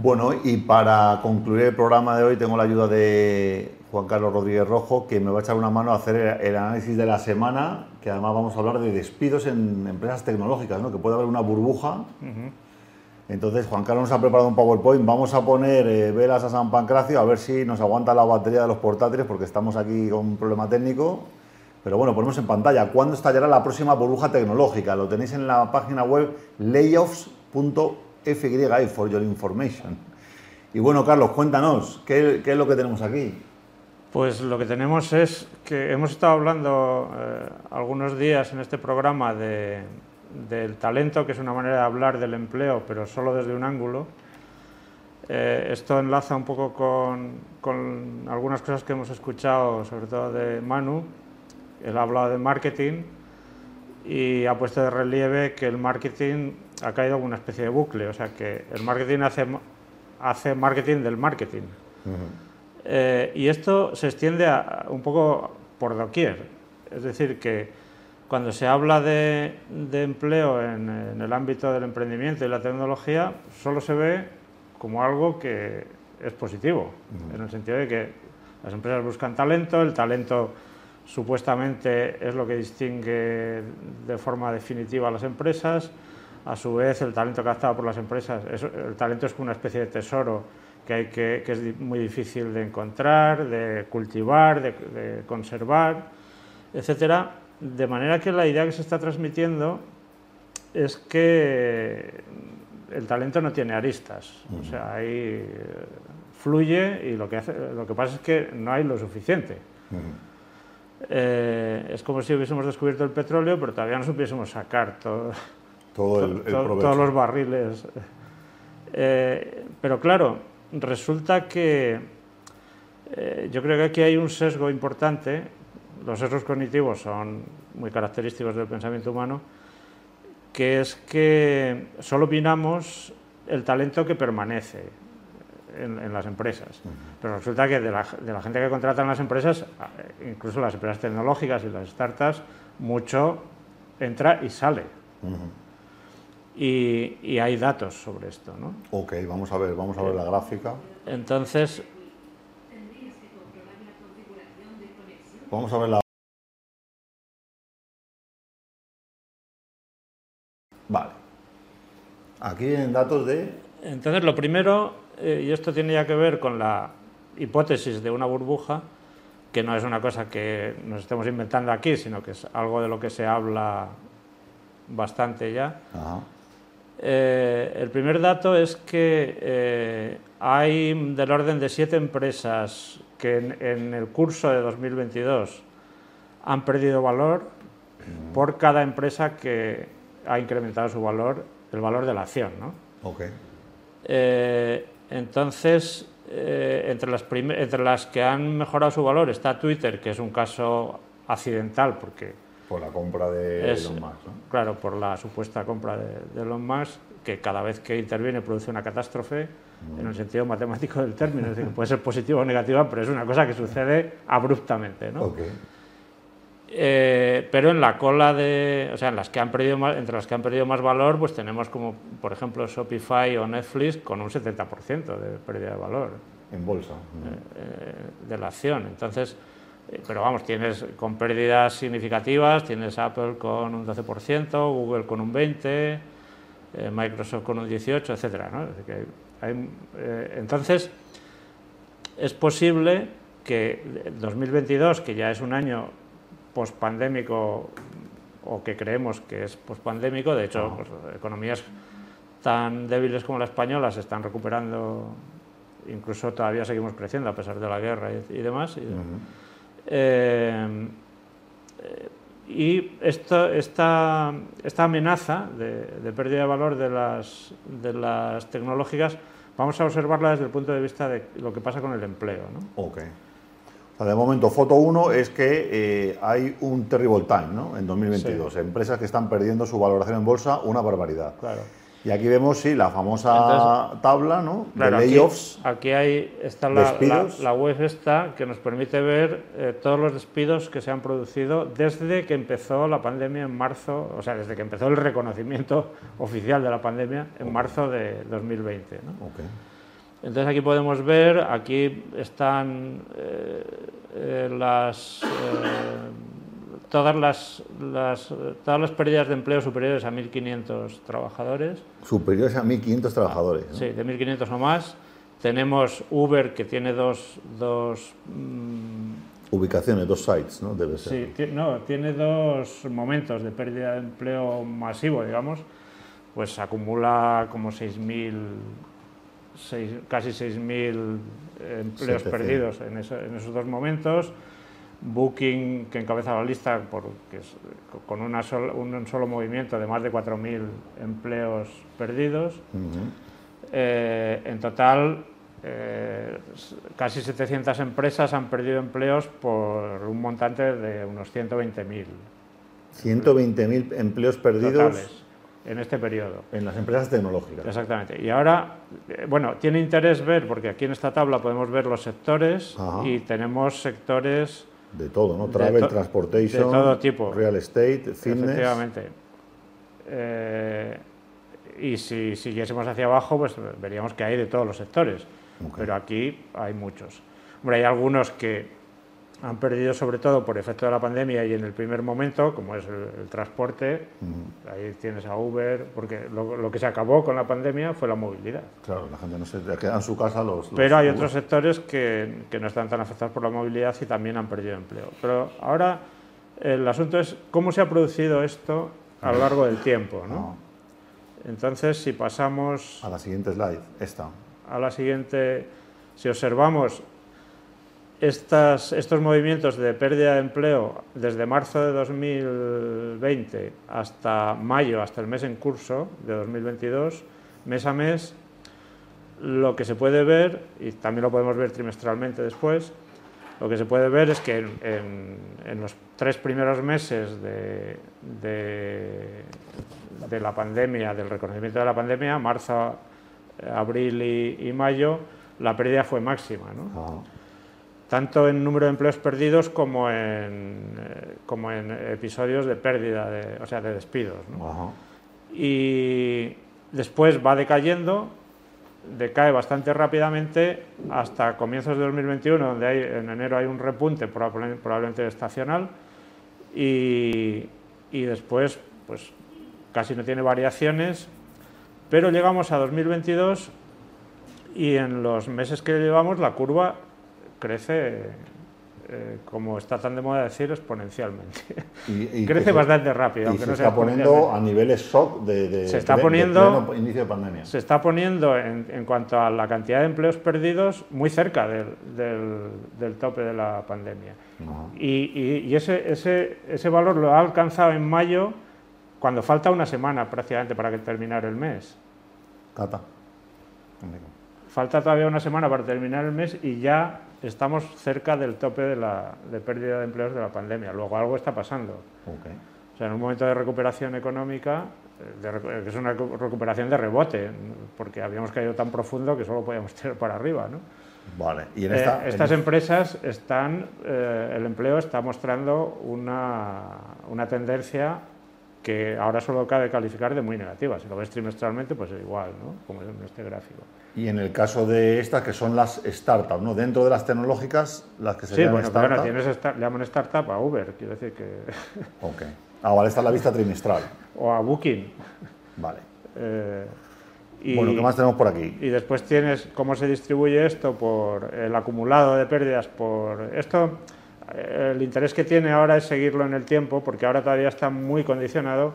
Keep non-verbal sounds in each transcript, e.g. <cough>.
Bueno, y para concluir el programa de hoy tengo la ayuda de Juan Carlos Rodríguez Rojo, que me va a echar una mano a hacer el análisis de la semana, que además vamos a hablar de despidos en empresas tecnológicas, ¿no? que puede haber una burbuja. Entonces, Juan Carlos nos ha preparado un PowerPoint. Vamos a poner eh, velas a San Pancracio a ver si nos aguanta la batería de los portátiles, porque estamos aquí con un problema técnico. Pero bueno, ponemos en pantalla. ¿Cuándo estallará la próxima burbuja tecnológica? Lo tenéis en la página web layoffs.fyi for your information. Y bueno, Carlos, cuéntanos, ¿qué, es lo que tenemos aquí? Pues lo que tenemos es que hemos estado hablando eh, algunos días en este programa de, del talento, que es una manera de hablar del empleo, pero solo desde un ángulo. Eh, esto enlaza un poco con, con, algunas cosas que hemos escuchado, sobre todo de Manu. Él ha hablado de marketing y ha puesto de relieve que el marketing ha caído en una especie de bucle, o sea que el marketing hace, hace marketing del marketing. Eh, y esto se extiende a, un poco por doquier, es decir, que cuando se habla de, empleo en, el ámbito del emprendimiento y la tecnología, solo se ve como algo que es positivo, en el sentido de que las empresas buscan talento, el talento supuestamente es lo que distingue de forma definitiva a las empresas, a su vez el talento captado por las empresas, el talento es una especie de tesoro que, hay que, es muy difícil de encontrar, de cultivar, de, de conservar, etcétera. De manera que la idea que se está transmitiendo es que el talento no tiene aristas, o sea, ahí eh, fluye y lo que, hace, lo que pasa es que no hay lo suficiente. Eh, es como si hubiésemos descubierto el petróleo, pero todavía no supiésemos sacar todo, todos los barriles. Eh, pero claro, resulta que yo creo que aquí hay un sesgo importante. Los sesgos cognitivos son muy característicos del pensamiento humano, que es que solo opinamos el talento que permanece en, las empresas. Pero resulta que de la, gente que contratan las empresas, incluso las empresas tecnológicas y las startups, mucho entra y sale. y, y, hay datos sobre esto. ¿no? Ok, vamos a ver, vamos a ver la gráfica. Entonces, Vamos a ver la... Vale. Aquí en datos de... Entonces, lo primero, eh, y esto tiene ya que ver con la hipótesis de una burbuja, que no es una cosa que nos estemos inventando aquí, sino que es algo de lo que se habla bastante ya. Eh, el primer dato es que eh, hay del orden de siete empresas que en, el curso de 2022 han perdido valor por cada empresa que ha incrementado su valor, el valor de la acción. ¿no? Eh, entonces, eh, entre, las entre las que han mejorado su valor está Twitter, que es un caso accidental porque... Por la compra de Elon Musk. ¿no? Claro, por la supuesta compra de, de Elon Musk, que cada vez que interviene produce una catástrofe en el sentido matemático del término, es decir, puede ser positiva o negativa, pero es una cosa que sucede abruptamente. ¿no? Eh, pero en la cola de, o sea, en las que han perdido más, entre las que han perdido más valor, pues tenemos como, por ejemplo, Shopify o Netflix con un 70% de pérdida de valor. En bolsa. Eh, eh, de la acción. Entonces, pero vamos, tienes con pérdidas significativas, tienes Apple con un 12%, Google con un 20%, Microsoft con un 18%, etcétera. ¿no? Eh, entonces, es posible que 2022, que ya es un año pospandémico o que creemos que es pospandémico, de hecho, pues, economías tan débiles como la española se están recuperando, incluso todavía seguimos creciendo a pesar de la guerra y, demás. Y, eh, esto, esta, esta, amenaza de, pérdida de valor de las, de las tecnológicas vamos a observarla desde el punto de vista de lo que pasa con el empleo. ¿no? Ok. de momento, foto 1 es que eh, hay un terrible time ¿no? en 2022. Empresas que están perdiendo su valoración en bolsa, una barbaridad. Claro. Y aquí vemos, sí, la famosa tabla ¿no? de layoffs. Aquí, hay, está la, la, web esta que nos permite ver eh, todos los despidos que se han producido desde que empezó la pandemia en marzo, o sea, desde que empezó el reconocimiento <laughs> oficial de la pandemia en marzo de 2020. ¿no? Entonces aquí podemos ver, aquí están eh, eh, las, eh, todas, las, las, todas las pérdidas de empleo superiores a 1.500 trabajadores. Superiores a 1.500 trabajadores. Sí, de 1.500 o más. Tenemos Uber que tiene dos... dos mm, Ubicaciones, dos sites, ¿no? Debe ser. Sí, no, tiene dos momentos de pérdida de empleo masivo, digamos. Pues acumula como 6.000 casi 6.000 empleos perdidos en, esos dos momentos. Booking, que encabeza la lista con una un solo movimiento de más de 4.000 empleos perdidos. Eh, en total, eh, casi 700 empresas han perdido empleos por un montante de unos 120.000. 120.000 empleos perdidos en este periodo. En las empresas tecnológicas. Exactamente. Y ahora, eh, bueno, tiene interés ver, porque aquí en esta tabla podemos ver los sectores y tenemos sectores... De todo, ¿no? Travel, transportation, de todo tipo. real estate, fitness... Efectivamente. Eh, y si siguiésemos hacia abajo, pues veríamos que hay de todos los sectores. Pero aquí hay muchos. Hombre, hay algunos que han perdido sobre todo por efecto de la pandemia y en el primer momento, como es el, transporte, ahí tienes a Uber, porque lo, que se acabó con la pandemia fue la movilidad. Claro, la gente no se queda en su casa los... Pero hay otros sectores que, que, no están tan afectados por la movilidad y también han perdido empleo. Pero ahora el asunto es cómo se ha producido esto a lo largo del tiempo. ¿no? Entonces, si pasamos... A la siguiente slide, esta. A la siguiente, si observamos estos movimientos de pérdida de empleo desde marzo de 2020 hasta mayo, hasta el mes en curso de 2022, mes a mes, lo que se puede ver, y también lo podemos ver trimestralmente después, lo que se puede ver es que en, los tres primeros meses de, la pandemia, del reconocimiento de la pandemia, marzo, abril y, mayo, la pérdida fue máxima. ¿no? Tanto en número de empleos perdidos como en, eh, como en episodios de pérdida, de, o sea, de despidos. Y después va decayendo, decae bastante rápidamente hasta comienzos de 2021, donde hay, en enero hay un repunte probablemente estacional y, y después pues casi no tiene variaciones, pero llegamos a 2022 y en los meses que llevamos la curva crece, eh, como está tan de moda decir, exponencialmente. Y, crece bastante rápido. Y se está poniendo a niveles shock de, se está poniendo, inicio de pandemia. Se está poniendo, en, cuanto a la cantidad de empleos perdidos, muy cerca del, del, tope de la pandemia. Y, y, ese, ese, ese valor lo ha alcanzado en mayo, cuando falta una semana prácticamente para que terminar el mes. Cata. Falta todavía una semana para terminar el mes y ya estamos cerca del tope de, la, de pérdida de empleos de la pandemia. Luego algo está pasando. O sea, en un momento de recuperación económica, eh, que es una recuperación de rebote, porque habíamos caído tan profundo que solo podíamos <laughs> tirar para arriba. ¿no? Vale. ¿Y en esta, eh, estas empresas están, eh, el empleo está mostrando una, una tendencia que ahora solo cabe calificar de muy negativa. Si lo ves trimestralmente, pues es igual, ¿no? como en este gráfico. Y en el caso de estas, que son las startups, ¿no? Dentro de las tecnológicas, las que se sí, llaman startups... Sí, bueno, tienes le llaman startup a Uber, quiero decir que... <laughs> Ok. Ah, vale, esta es la vista trimestral. O a Booking. Vale. Eh, y, bueno, ¿qué más tenemos por aquí? Y después tienes cómo se distribuye esto por el acumulado de pérdidas por... Esto el interés que tiene ahora es seguirlo en el tiempo, porque ahora todavía está muy condicionado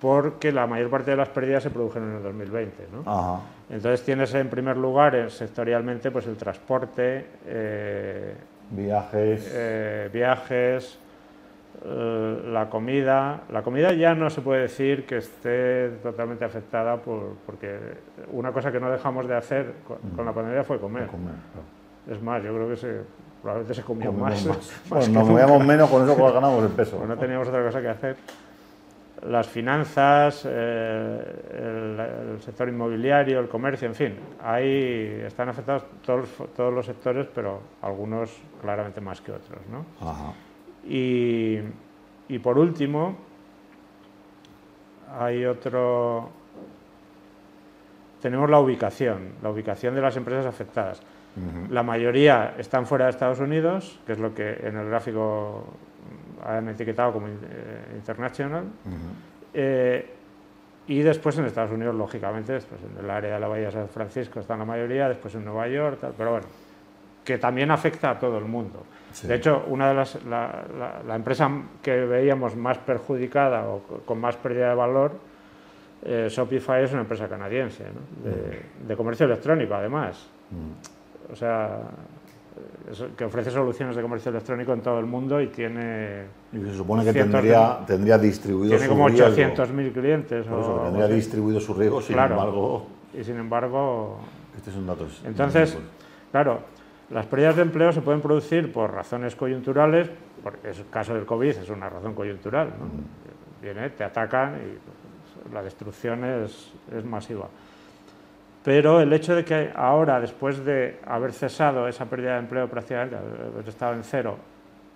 porque la mayor parte de las pérdidas se produjeron en el 2020. ¿no? Entonces tienes en primer lugar eh, sectorialmente pues el transporte, eh, viajes, eh, viajes la comida. La comida ya no se puede decir que esté totalmente afectada por, porque una cosa que no dejamos de hacer con, la pandemia fue comer. Es más, yo creo que se probablemente se comió más. <laughs> nos movíamos menos, con eso ganamos el peso. Pues no teníamos otra cosa que hacer. Las finanzas, eh, el, sector inmobiliario, el comercio, en fin, ahí están afectados todos, todos los sectores, pero algunos claramente más que otros. ¿no? Y, y por último, hay otro, tenemos la ubicación, la ubicación de las empresas afectadas. La mayoría están fuera de Estados Unidos, que es lo que en el gráfico han etiquetado como eh, international. Eh, y después en Estados Unidos, lógicamente, después en el área de la Bahía de San Francisco están la mayoría, después en Nueva York, pero bueno, que también afecta a todo el mundo. De hecho, una de las, la, empresa que veíamos más perjudicada o con más pérdida de valor, eh, Shopify es una empresa canadiense, de, comercio electrónico además. O sea, que ofrece soluciones de comercio electrónico en todo el mundo y tiene... Y se supone que tendría, tendría distribuido tiene como 800.000 clientes. Por eso, tendría distribuido su riesgo, sin embargo... Y sin embargo... Este es un dato... Entonces, claro, las pérdidas de empleo se pueden producir por razones coyunturales, porque el caso del COVID es una razón coyuntural. Viene, te atacan y la destrucción es, es masiva pero el hecho de que ahora, después de haber cesado esa pérdida de empleo prácticamente, haber estado en cero,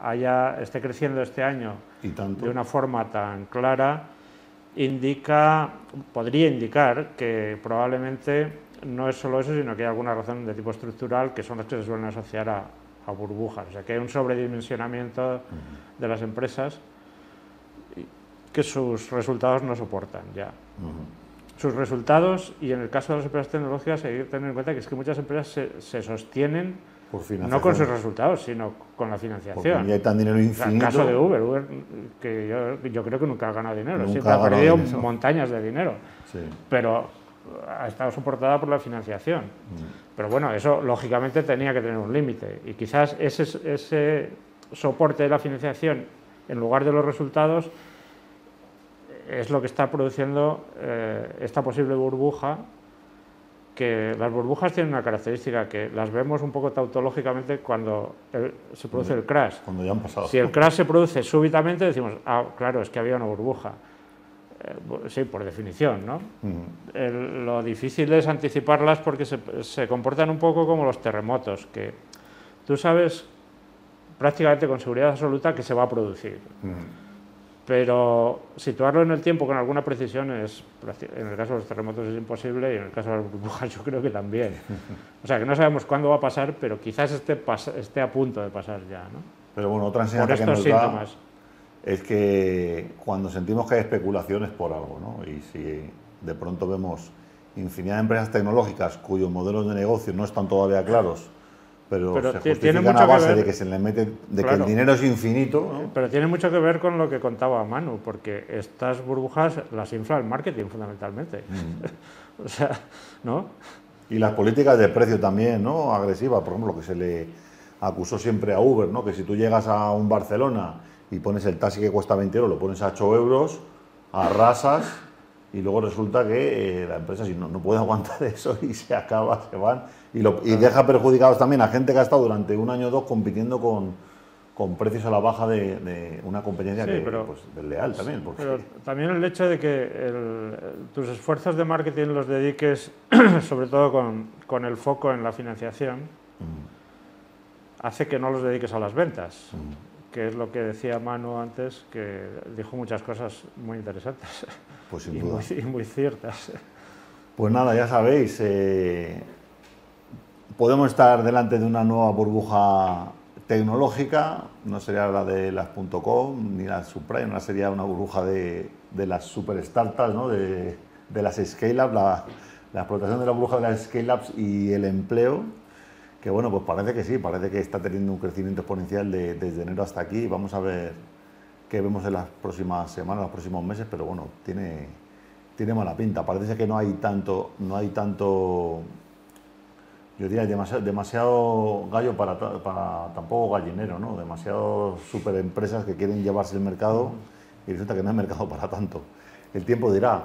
haya, esté creciendo este año de una forma tan clara, indica, podría indicar que probablemente no es solo eso, sino que hay alguna razón de tipo estructural que son las que se suelen asociar a, burbujas. O sea, que hay un sobredimensionamiento de las empresas que sus resultados no soportan ya sus resultados y en el caso de las empresas tecnológicas hay que tener en cuenta que es que muchas empresas se, sostienen no con sus resultados, sino con la financiación. Y hay tan dinero infinito. El caso de Uber, Uber que yo, creo que nunca ha ganado dinero, siempre ha, perdido montañas de dinero, pero ha estado soportada por la financiación. Mm. Pero bueno, eso lógicamente tenía que tener un límite y quizás ese, ese soporte de la financiación en lugar de los resultados es lo que está produciendo eh, esta posible burbuja, que las burbujas tienen una característica que las vemos un poco tautológicamente cuando se produce el crash. Cuando ya han pasado. Si el crash se produce súbitamente, decimos, ah, claro, es que había una burbuja. Eh, sí, por definición, ¿no? lo difícil es anticiparlas porque se, comportan un poco como los terremotos, que tú sabes prácticamente con seguridad absoluta que se va a producir pero situarlo en el tiempo con alguna precisión es, en el caso de los terremotos es imposible y en el caso de las burbujas <laughs> yo creo que también. O sea, que no sabemos cuándo va a pasar, pero quizás esté, esté a punto de pasar ya. ¿no? Pero bueno, otra enseñanza que nos da es que cuando sentimos que hay especulaciones por algo, ¿no? y si de pronto vemos infinidad de empresas tecnológicas cuyos modelos de negocio no están todavía claros, pero, se justifican a base de que se le mete, de que el dinero es infinito. Pero tiene mucho que ver con lo que contaba Manu, porque estas burbujas las infla el marketing fundamentalmente. Mm. <laughs> o sea, ¿no? Y las políticas de precio también, ¿no? Agresivas, por ejemplo, lo que se le acusó siempre a Uber, ¿no? Que si tú llegas a un Barcelona y pones el taxi que cuesta 20 euros, lo pones a 8 euros, arrasas y luego resulta que eh, la empresa si no, no puede aguantar <laughs> eso y se acaba, se van y, lo, y deja perjudicados también a gente que ha estado durante un año o dos compitiendo con, con precios a la baja de, una competencia que, pues, desleal también. Pero también el hecho de que tus esfuerzos de marketing los dediques <clears throat> sobre todo con, con el foco en la financiación mm. hace que no los dediques a las ventas. Mm. Que es lo que decía Manu antes, que dijo muchas cosas muy interesantes pues <laughs> y, Muy, y, muy, ciertas. Pues nada, ya sabéis, eh, podemos estar delante de una nueva burbuja tecnológica, no sería la de las .com ni la subprime, no sería una burbuja de, de las super startups, ¿no? de, de, las scale-ups, la, la, explotación de la burbuja de las scale-ups y el empleo, que bueno, pues parece que sí, parece que está teniendo un crecimiento exponencial de, desde enero hasta aquí. Vamos a ver qué vemos en las próximas semanas, los próximos meses, pero bueno, tiene, tiene mala pinta. Parece que no hay tanto, no hay tanto yo diría demasiado, gallo para, para tampoco gallinero, ¿no? Demasiado super empresas que quieren llevarse el mercado y resulta que no hay mercado para tanto. El tiempo dirá.